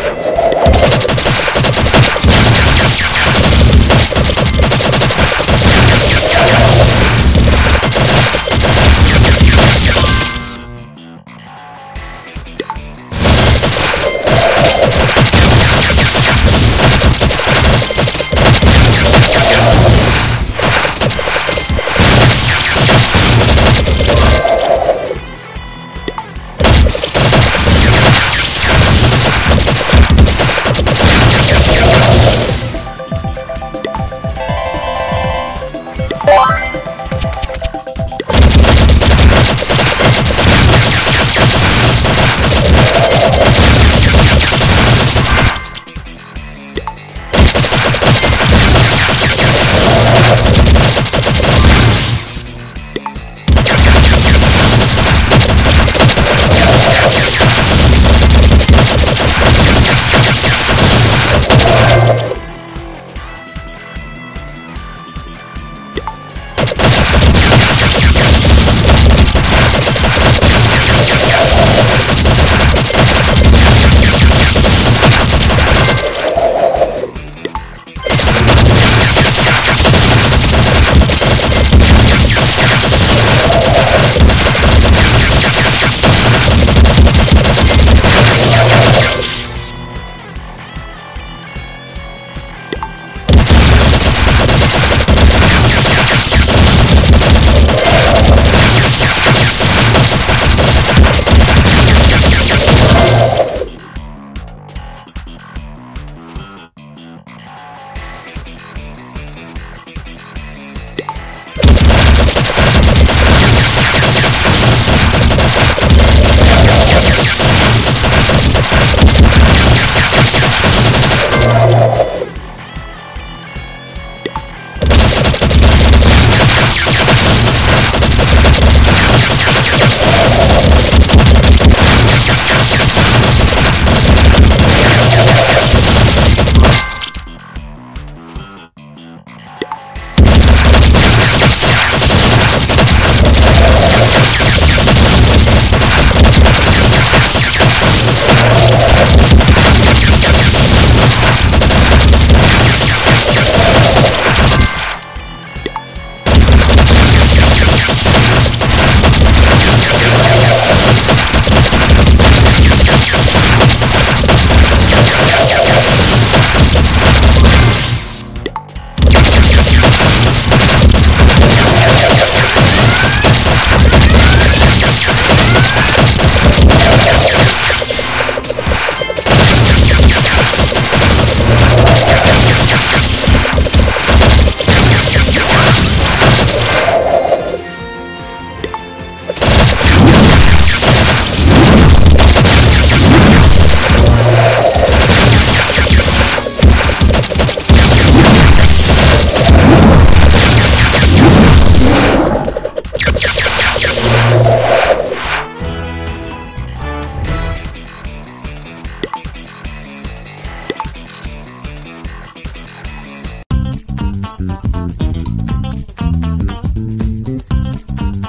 Yeah.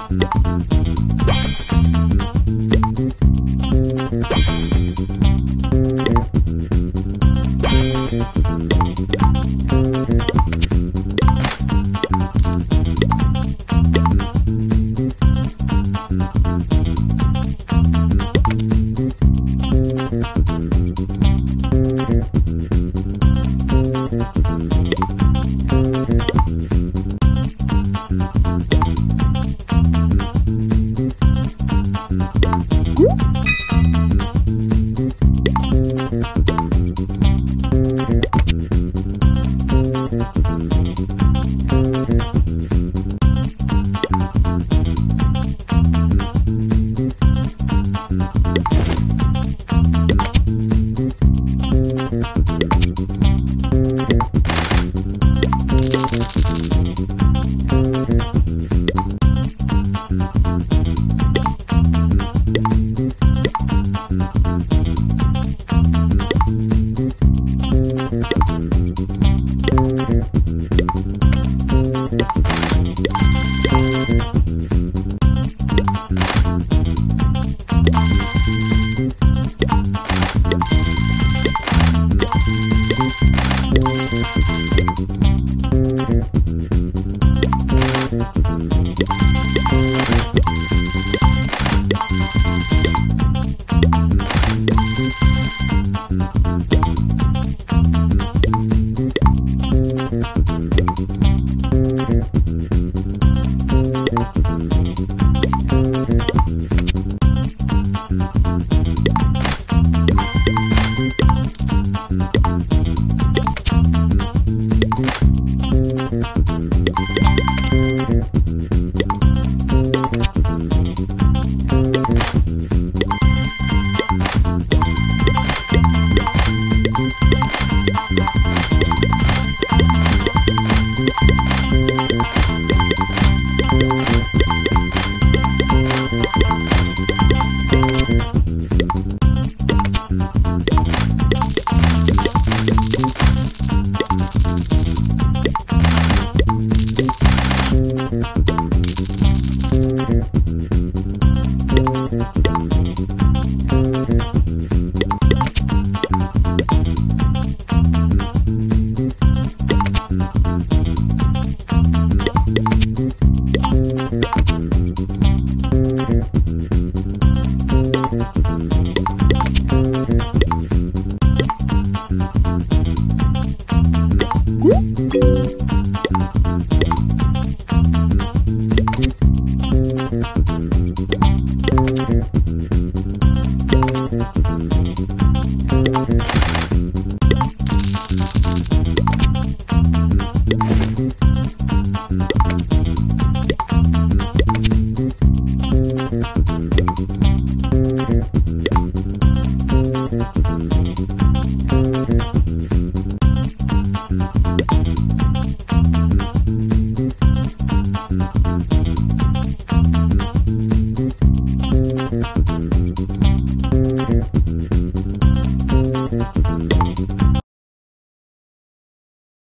Mm-hmm. Música Thank Thank you.